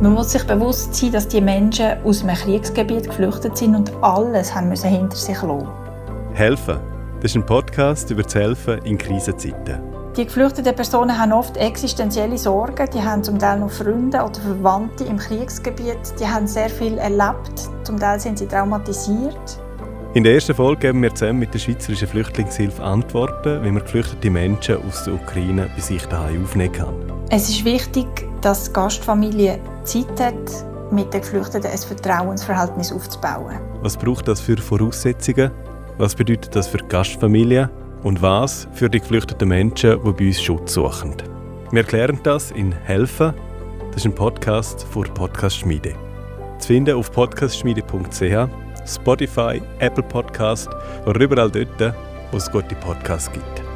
Man muss sich bewusst sein, dass die Menschen aus einem Kriegsgebiet geflüchtet sind und alles haben müssen hinter sich lassen. Helfen. Das ist ein Podcast über das Helfen in Krisenzeiten. Die geflüchteten Personen haben oft existenzielle Sorgen. Die haben zum Teil noch Freunde oder Verwandte im Kriegsgebiet. Die haben sehr viel erlebt. Zum Teil sind sie traumatisiert. In der ersten Folge geben wir zusammen mit der Schweizerischen Flüchtlingshilfe Antworten, wie man geflüchtete Menschen aus der Ukraine bei sich daheim aufnehmen kann. Es ist wichtig, dass die Gastfamilie Zeit hat, mit den Geflüchteten ein Vertrauensverhältnis aufzubauen. Was braucht das für Voraussetzungen? Was bedeutet das für die Gastfamilie? Und was für die geflüchteten Menschen, die bei uns Schutz suchen? Wir erklären das in Helfen. Das ist ein Podcast vor Podcast Schmiede. Zu finden auf podcastschmiede.ch Spotify, Apple Podcast oder überall dort, wo es gute Podcasts gibt.